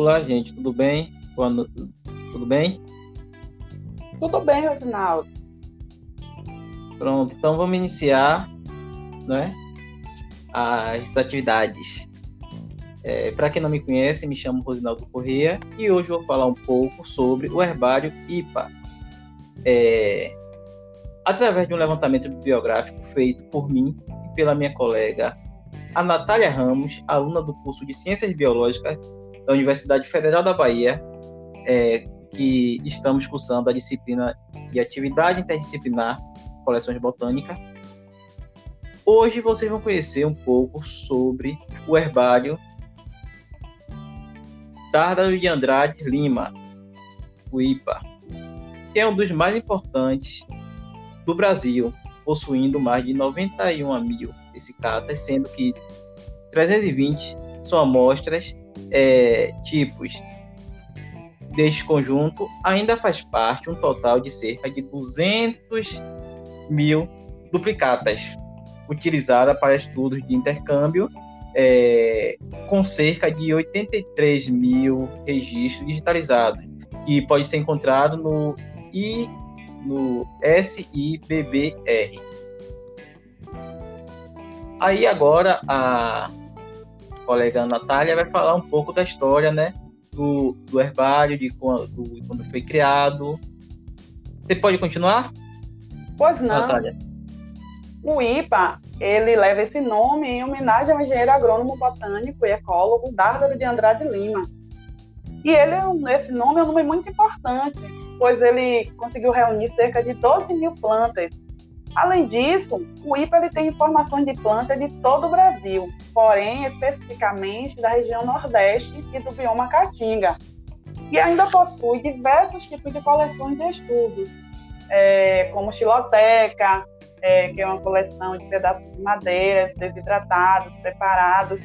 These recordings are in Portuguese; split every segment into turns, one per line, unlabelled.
Olá, gente, tudo bem? Boa Tudo bem?
Tudo bem, Rosinaldo.
Pronto, então vamos iniciar né, as atividades. É, Para quem não me conhece, me chamo Rosinaldo Corrêa e hoje vou falar um pouco sobre o herbário IPA. É, através de um levantamento bibliográfico feito por mim e pela minha colega, a Natália Ramos, aluna do curso de Ciências Biológicas da Universidade Federal da Bahia, é, que estamos cursando a disciplina de Atividade Interdisciplinar Coleções Botânicas. Hoje vocês vão conhecer um pouco sobre o herbário Dárdano de Andrade Lima, o IPA, que é um dos mais importantes do Brasil, possuindo mais de 91 mil psicatas, sendo que 320 são amostras é, tipos. Deste conjunto, ainda faz parte um total de cerca de 200 mil duplicatas, utilizada para estudos de intercâmbio é, com cerca de 83 mil registros digitalizados, que pode ser encontrado no, I, no SIBBR. Aí agora a colega Natália vai falar um pouco da história, né, do, do herbário, de quando, do, quando foi criado. Você pode continuar?
Pois não. Natália. O IPA, ele leva esse nome em homenagem ao engenheiro agrônomo botânico e ecólogo Dárdaro de Andrade Lima. E ele, esse nome é um nome muito importante, pois ele conseguiu reunir cerca de 12 mil plantas. Além disso, o IPA ele tem informações de plantas de todo o Brasil, porém especificamente da região Nordeste e do bioma Caatinga. E ainda possui diversos tipos de coleções de estudos, é, como xiloteca, é, que é uma coleção de pedaços de madeiras desidratados, preparados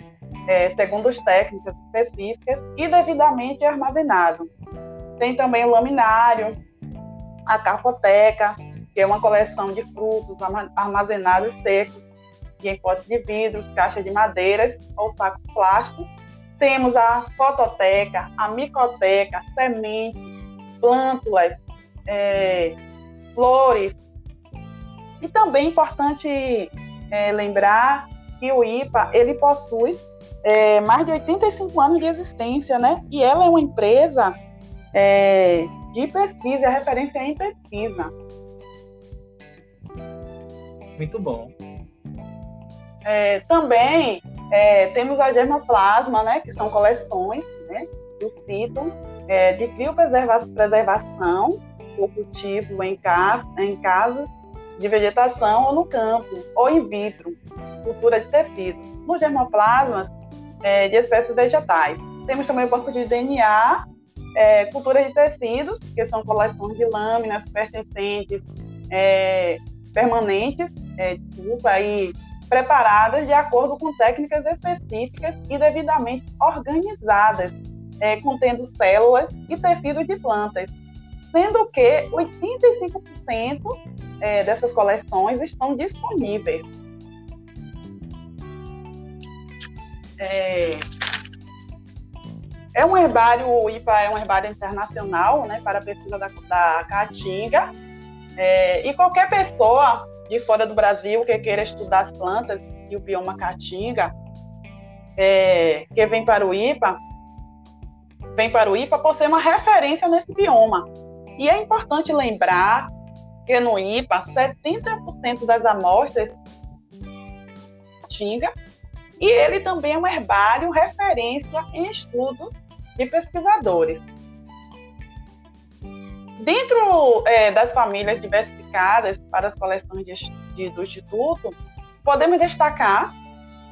é, segundo as técnicas específicas e devidamente armazenado. Tem também o laminário, a carpoteca, que é uma coleção de frutos armazenados secos em potes de vidros, caixas de madeiras ou sacos plásticos. Temos a fototeca, a micoteca, sementes, plântulas, é, flores, e também é importante é, lembrar que o IPA ele possui é, mais de 85 anos de existência, né? E ela é uma empresa é, de pesquisa, é referência em pesquisa.
Muito bom.
É, também é, temos a germoplasma, né? Que são coleções, né? Do cito, é, de criopreservação, o cultivo em casa, em casa de vegetação ou no campo, ou in vitro, cultura de tecidos. No germoplasma, é, de espécies vegetais. Temos também o banco de DNA, é, cultura de tecidos, que são coleções de lâminas pertencentes, é, permanentes, é, desculpa, aí, preparadas de acordo com técnicas específicas e devidamente organizadas, é, contendo células e tecidos de plantas, sendo que 85% é, dessas coleções estão disponíveis. É, é um herbário, o IPA é um herbário internacional né, para a pesquisa da, da Caatinga. É, e qualquer pessoa de fora do Brasil que queira estudar as plantas e o bioma Caatinga, é, que vem para o IPA, vem para o IPA por ser uma referência nesse bioma. E é importante lembrar que no IPA, 70% das amostras tinga, e ele também é um herbário referência em estudos de pesquisadores. Dentro é, das famílias diversificadas para as coleções de, de, do Instituto, podemos destacar,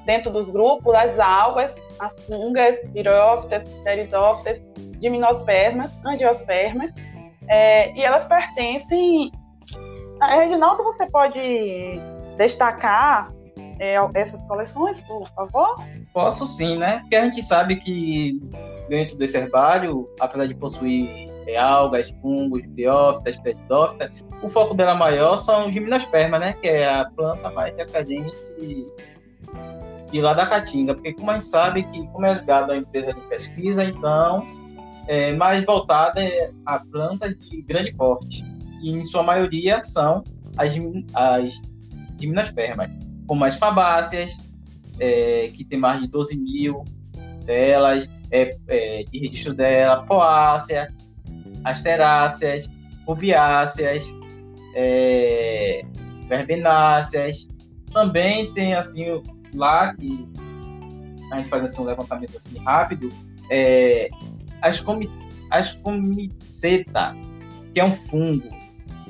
dentro dos grupos, as algas, as fungas, pirófitas, pteridófitas, gimnospermas, angiospermas, é, e elas pertencem Reginaldo, você pode destacar é, essas coleções, por favor?
Posso sim, né? Porque a gente sabe que dentro desse herbário, apesar de possuir é, algas, fungos, biófitas, pedófitas, o foco dela maior são os gimnospermas, né? Que é a planta mais decadente de lá da Caatinga, porque como a gente sabe que como é ligado à empresa de pesquisa, então é mais voltada a plantas de grande porte. E em sua maioria são as, as gimnospermas, como as fabáceas, é, que tem mais de 12 mil delas, é, é, de registro dela, poácea, asteráceas, rubiáceas, é, verbenáceas. Também tem assim lá que a gente faz assim, um levantamento assim rápido, é, as, comi, as que é um fungo,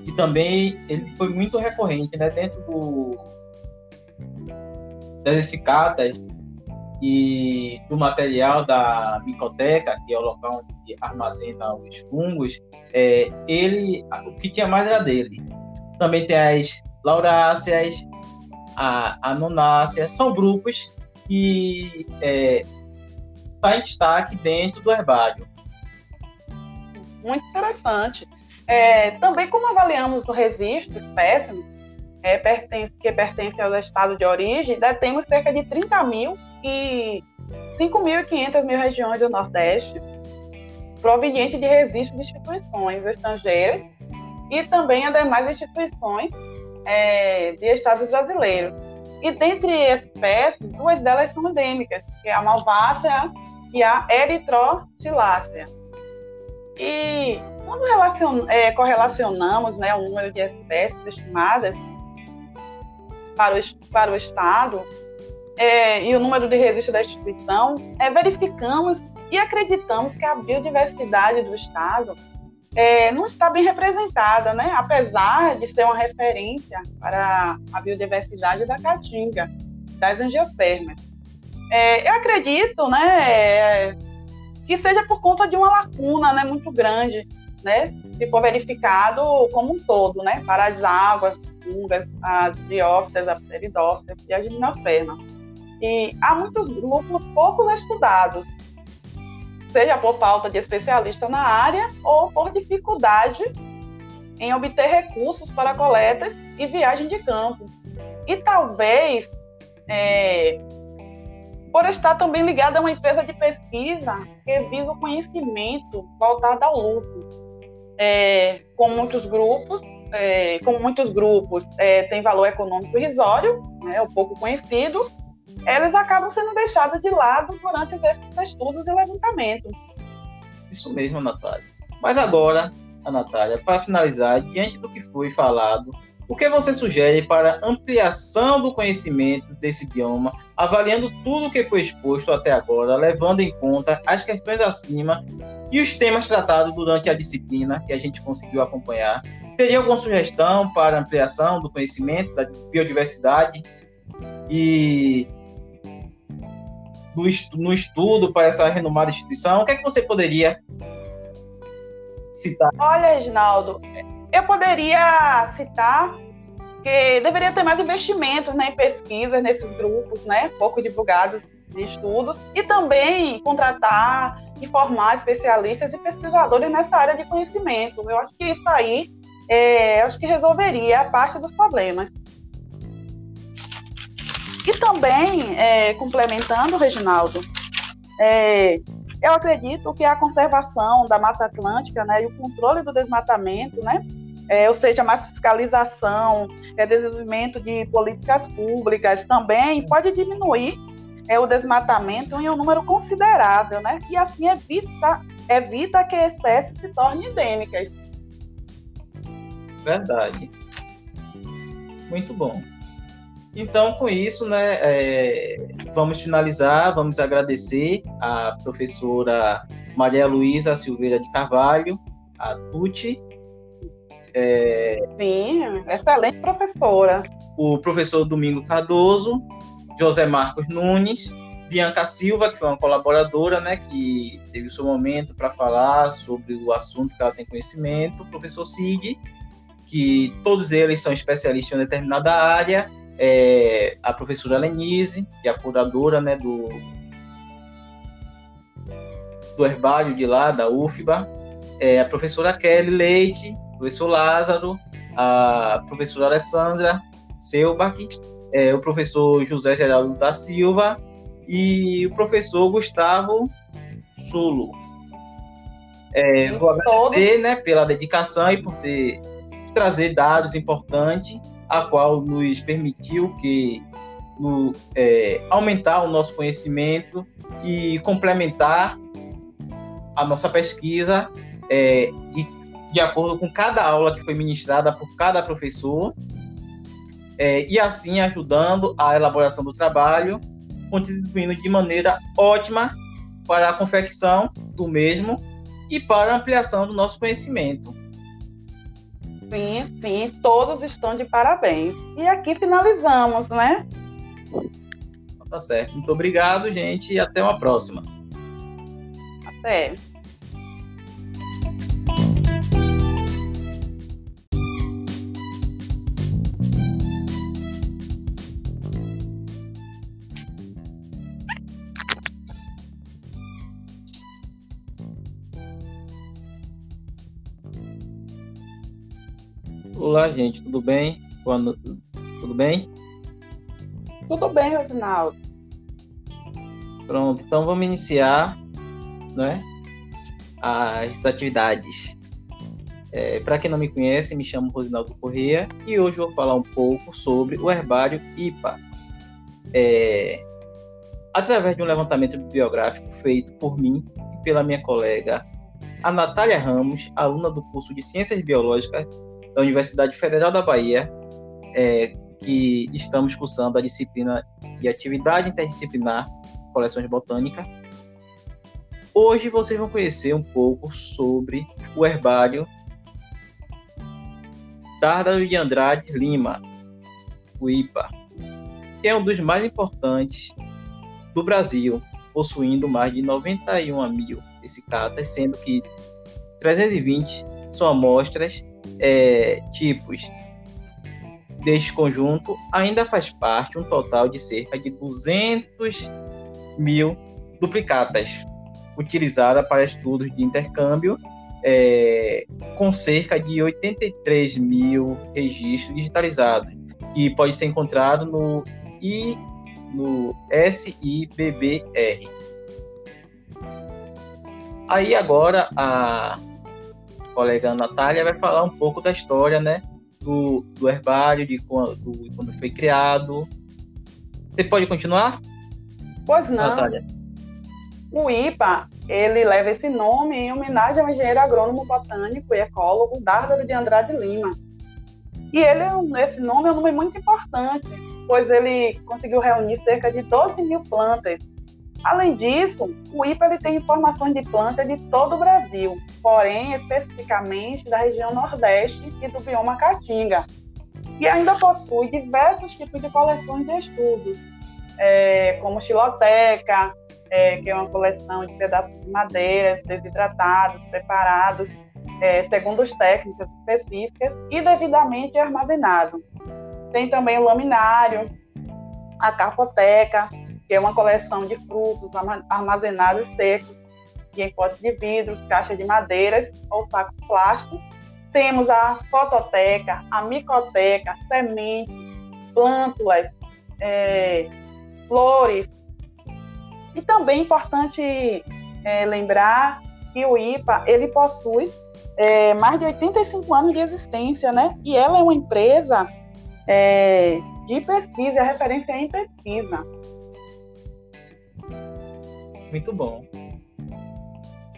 que também ele foi muito recorrente né, dentro do, das cicatas e do material da micoteca, que é o local onde armazena os fungos, é, ele, o que tinha mais era dele. Também tem as lauráceas, a anonácea, são grupos que é, está em destaque dentro do herbário.
Muito interessante. É, também como avaliamos o registro espécime, é, pertence, que pertence ao estado de origem, né, temos cerca de 30 mil e 5.500 mil regiões do Nordeste, proveniente de registro de instituições estrangeiras e também as demais instituições é, de estados brasileiros. E dentre espécies, duas delas são endêmicas, que é a malvácea e a eritrotilácea. E quando relacion, é, correlacionamos né, o número de espécies estimadas para o, para o Estado é, e o número de registro da instituição, é, verificamos e acreditamos que a biodiversidade do Estado é, não está bem representada, né? apesar de ser uma referência para a biodiversidade da caatinga, das angiospermas. É, eu acredito né, que seja por conta de uma lacuna né, muito grande, né, se for verificado como um todo, né, para as águas, as fungas, as briófitas, a pteridófitas e a gimnosperma. E há muitos grupos pouco estudados, seja por falta de especialista na área ou por dificuldade em obter recursos para coletas e viagem de campo. E talvez, é, por estar também ligada a uma empresa de pesquisa que visa o conhecimento voltado ao lucro. É, com muitos grupos, é, como muitos grupos é, têm valor econômico irrisório, né, ou pouco conhecido, eles acabam sendo deixados de lado durante esses estudos e levantamento.
Isso mesmo, Natália. Mas agora, a Natália, para finalizar, diante do que foi falado, o que você sugere para ampliação do conhecimento desse bioma, avaliando tudo o que foi exposto até agora, levando em conta as questões acima e os temas tratados durante a disciplina que a gente conseguiu acompanhar? Teria alguma sugestão para ampliação do conhecimento da biodiversidade e no, no estudo para essa renomada instituição? O que é que você poderia citar?
Olha, Reginaldo, eu poderia citar que deveria ter mais investimentos né, em pesquisas nesses grupos, né, pouco divulgados de estudos, e também contratar e formar especialistas e pesquisadores nessa área de conhecimento. Eu acho que isso aí é, acho que resolveria parte dos problemas. E também, é, complementando, Reginaldo, é, eu acredito que a conservação da Mata Atlântica né, e o controle do desmatamento, né, é, ou seja, mais fiscalização, é, desenvolvimento de políticas públicas também pode diminuir é, o desmatamento em um número considerável, né? E assim evita, evita que a espécie se torne endêmica.
Verdade. Muito bom. Então, com isso, né, é, vamos finalizar, vamos agradecer a professora Maria Luísa Silveira de Carvalho, a Tuti.
É, Sim, excelente professora.
O professor Domingo Cardoso, José Marcos Nunes, Bianca Silva, que foi uma colaboradora, né, que teve o seu momento para falar sobre o assunto que ela tem conhecimento, o professor Cid, que todos eles são especialistas em determinada área, é, a professora Lenise, que é a curadora né, do, do herbário de lá, da UFBA, é, a professora Kelly Leite, o professor Lázaro, a professora Alessandra Selbach, é, o professor José Geraldo da Silva e o professor Gustavo Sulo. É, vou agradecer né, pela dedicação e por ter trazer dados importantes, a qual nos permitiu que no, é, aumentar o nosso conhecimento e complementar a nossa pesquisa é, de, de acordo com cada aula que foi ministrada por cada professor é, e assim ajudando a elaboração do trabalho, contribuindo de maneira ótima para a confecção do mesmo e para a ampliação do nosso conhecimento.
Sim, sim, todos estão de parabéns. E aqui finalizamos, né?
Tá certo. Muito obrigado, gente, e até uma próxima.
Até.
Olá, gente, tudo bem? Tudo bem?
Tudo bem, Rosinaldo.
Pronto, então vamos iniciar né, as atividades. É, Para quem não me conhece, me chamo Rosinaldo Corrêa e hoje vou falar um pouco sobre o herbário IPA. É, através de um levantamento bibliográfico feito por mim e pela minha colega, a Natália Ramos, aluna do curso de Ciências Biológicas da Universidade Federal da Bahia, é, que estamos cursando a disciplina de atividade interdisciplinar coleções botânicas. Hoje vocês vão conhecer um pouco sobre o herbário Dárdaro de Andrade Lima, o IPA, que é um dos mais importantes do Brasil, possuindo mais de 91 mil essicatas, sendo que 320 são amostras é, tipos deste conjunto ainda faz parte um total de cerca de 200 mil duplicatas utilizadas para estudos de intercâmbio, é, com cerca de 83 mil registros digitalizados, que pode ser encontrado no, I, no SIBBR. Aí agora a colega Natália vai falar um pouco da história, né, do, do herbário, de quando, do, quando foi criado. Você pode continuar?
Pois não. Natália. O IPA, ele leva esse nome em homenagem ao engenheiro agrônomo botânico e ecólogo Dárdaro de Andrade Lima. E ele, esse nome é um nome muito importante, pois ele conseguiu reunir cerca de 12 mil plantas Além disso, o IPA ele tem informações de planta de todo o Brasil, porém especificamente da região Nordeste e do bioma Caatinga. E ainda possui diversos tipos de coleções de estudos, é, como xiloteca, é, que é uma coleção de pedaços de madeiras desidratados, preparados, é, segundo as técnicas específicas e devidamente armazenados. Tem também o laminário, a carpoteca, que é uma coleção de frutos armazenados secos em potes de vidros, caixas de madeiras ou sacos plásticos. Temos a fototeca, a micoteca, sementes, plântulas, é, flores. E também é importante é, lembrar que o IPA ele possui é, mais de 85 anos de existência, né? E ela é uma empresa é, de pesquisa, é referência em pesquisa.
Muito bom.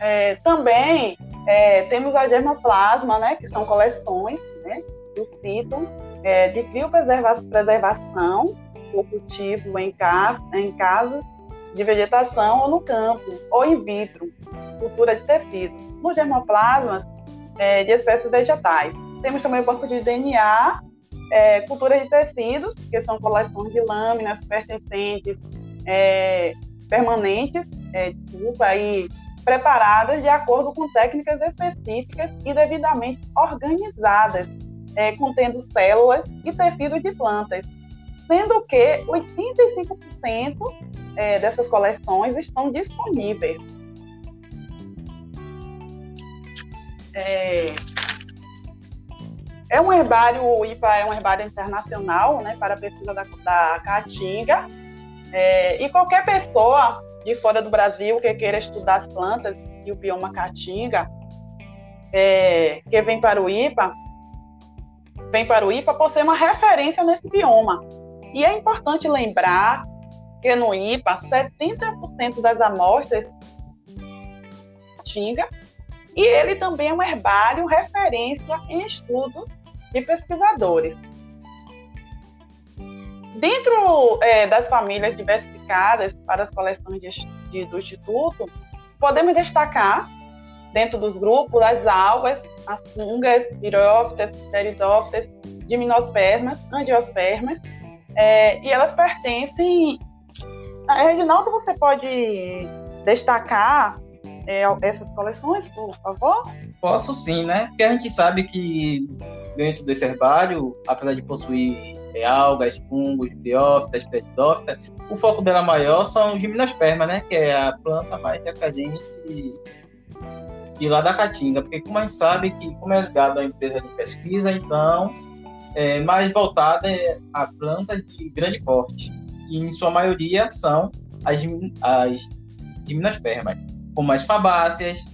É, também é, temos a germoplasma, né, que são coleções né, do cito é, de criopreservação por cultivo em casa, em casa de vegetação ou no campo, ou in vitro, cultura de tecidos. No germoplasma é, de espécies vegetais. Temos também o banco de DNA, é, cultura de tecidos, que são coleções de lâminas pertencentes é, permanentes é, desculpa, aí, preparadas de acordo com técnicas específicas e devidamente organizadas, é, contendo células e tecidos de plantas, sendo que 85% é, dessas coleções estão disponíveis. É, É um herbário, o IPA é um herbário internacional, né, para a pesquisa da, da caatinga. É, e qualquer pessoa de fora do Brasil que queira estudar as plantas e o bioma caatinga, é, que vem para o IPA, vem para o IPA por ser uma referência nesse bioma. E é importante lembrar que no IPA, 70% das amostras caatinga e ele também é um herbário referência em estudos de pesquisadores. Dentro é, das famílias diversificadas para as coleções de, de, do Instituto, podemos destacar, dentro dos grupos, as algas, as fungas, virófitas, pteridófitas, gimnospermas, angiospermas, é, e elas pertencem. Reginaldo, você pode destacar é, essas coleções, por favor?
Posso sim, né? Porque a gente sabe que dentro desse herbário, apesar de possuir algas, fungos, biófitas, pedófitas, o foco dela maior são os gimnospermas, né? Que é a planta mais decadente de lá da Caatinga, porque como a gente sabe que como é ligado à empresa de pesquisa, então é mais voltada a plantas de grande porte. E em sua maioria são as, as gimnospermas como as fabáceas,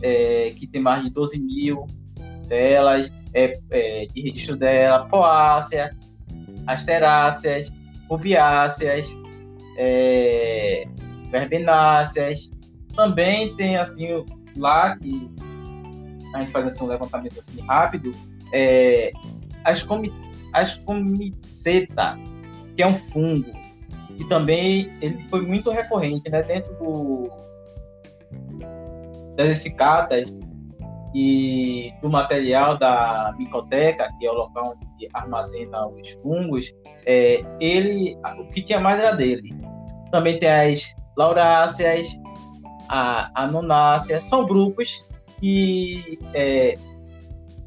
é, que tem mais de 12 mil delas, é, é, de registro dela, poácea, asteráceas, rubiáceas, é, verbenáceas. Também tem, assim, lá que a gente faz assim, um levantamento assim rápido, é, as, comi, as comiceta, que é um fungo, e também ele foi muito recorrente né, dentro do, das cicatas e do material da micoteca, que é o local onde armazena os fungos, é, ele, o que tinha mais era dele. Também tem as lauráceas, a anonácea, são grupos que é,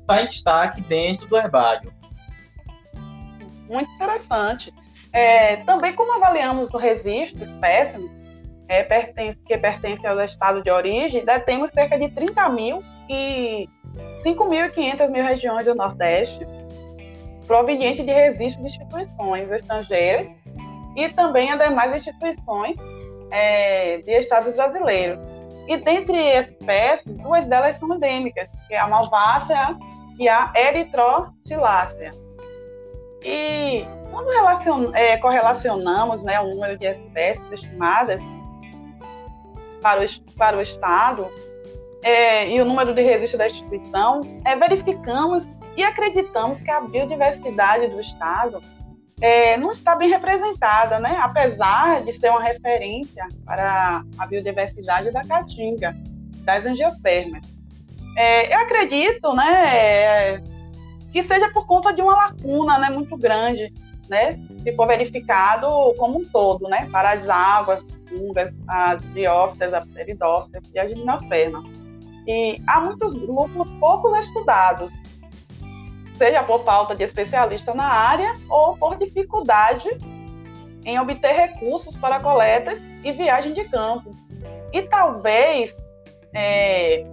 tá em destaque dentro do herbário.
Muito interessante. É, também como avaliamos o registro espécime, é, pertence, que pertence ao estado de origem, detemos cerca de 30 mil e 5.500 mil regiões do Nordeste, proveniente de registro de instituições estrangeiras e também as demais instituições é, de estados brasileiros. E dentre espécies, duas delas são endêmicas, que é a malvácea e a eritrotilácea. E quando relacion, é, correlacionamos né, o número de espécies estimadas para o, para o Estado é, e o número de registro da instituição, é, verificamos e acreditamos que a biodiversidade do Estado é, não está bem representada, né? apesar de ser uma referência para a biodiversidade da caatinga, das angiospermas. É, eu acredito né, que seja por conta de uma lacuna né, muito grande né, se for verificado como um todo, né, para as águas, as fungas, as briófitas, as pteridófitas e as gimnospermas. E há muitos grupos pouco estudados, seja por falta de especialista na área ou por dificuldade em obter recursos para coletas e viagem de campo. E talvez é,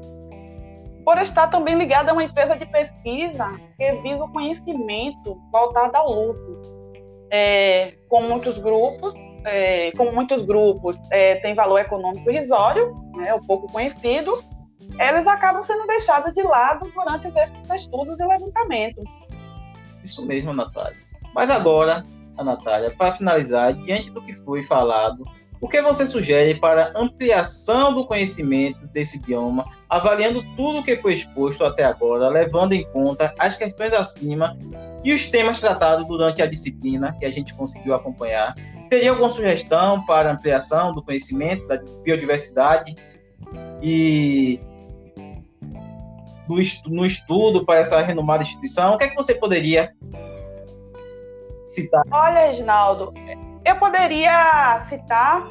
por estar também ligada a uma empresa de pesquisa que visa o conhecimento voltado ao lucro é, com muitos grupos, é, como muitos grupos é, têm valor econômico irrisório, né, ou pouco conhecido, eles acabam sendo deixados de lado durante esses estudos e levantamento.
Isso mesmo, Natália. Mas agora, a Natália, para finalizar, diante do que foi falado, o que você sugere para ampliação do conhecimento desse idioma, avaliando tudo o que foi exposto até agora, levando em conta as questões acima e os temas tratados durante a disciplina que a gente conseguiu acompanhar? Teria alguma sugestão para ampliação do conhecimento da biodiversidade e no estudo para essa renomada instituição? O que é que você poderia citar?
Olha, Reginaldo, eu poderia citar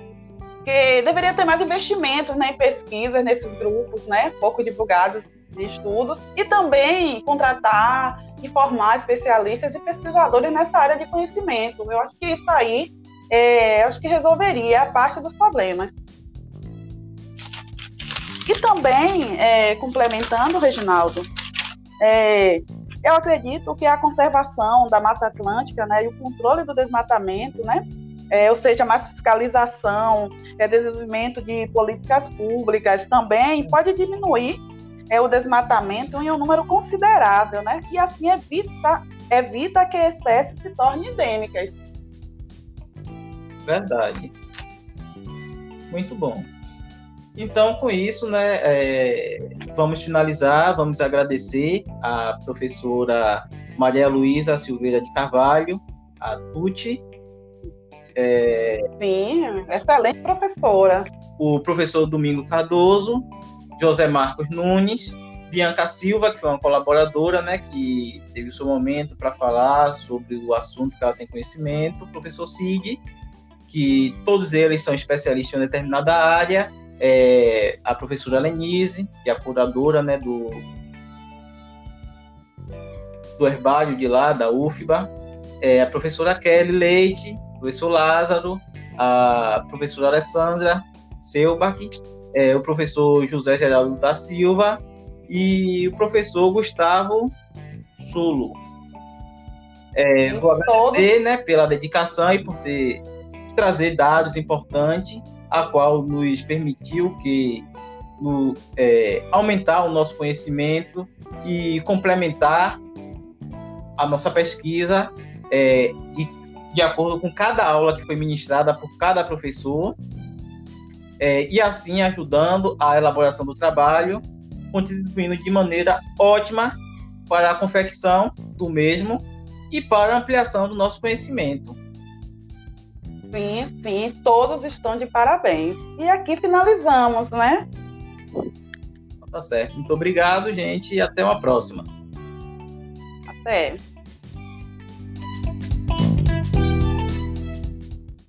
que deveria ter mais investimentos né, em pesquisas nesses grupos, né, pouco divulgados de estudos, e também contratar e formar especialistas e pesquisadores nessa área de conhecimento. Eu acho que isso aí é, acho que resolveria parte dos problemas. E também, é, complementando, Reginaldo, é, Eu acredito que a conservação da Mata Atlântica né, e o controle do desmatamento, né, é, ou seja, mais fiscalização, é, desenvolvimento de políticas públicas também pode diminuir é, o desmatamento em um número considerável, né? E assim evita, evita que a espécie se torne endêmica.
Verdade. Muito bom. Então, com isso, né, é, vamos finalizar, vamos agradecer a professora Maria Luísa Silveira de Carvalho, a Tuti.
É, Sim, excelente professora.
O professor Domingo Cardoso, José Marcos Nunes, Bianca Silva, que foi uma colaboradora, né, que teve o seu momento para falar sobre o assunto que ela tem conhecimento, o professor Sig, que todos eles são especialistas em determinada área, é, a professora Lenise, que é a curadora né, do, do herbário de lá, da UFBA, é, a professora Kelly Leite, o professor Lázaro, a professora Alessandra Selbach, é, o professor José Geraldo da Silva e o professor Gustavo Sulo. É, vou agradecer né, pela dedicação e por ter trazer dados importantes, a qual nos permitiu que no, é, aumentar o nosso conhecimento e complementar a nossa pesquisa é, de, acordo com cada aula que foi ministrada por cada professor é, e assim ajudando a elaboração do trabalho, contribuindo de maneira ótima para a confecção do mesmo e para a ampliação do nosso conhecimento.
Sim, sim, todos estão de parabéns. E aqui finalizamos, né?
Tá certo. Muito obrigado, gente, e até uma próxima.
Até.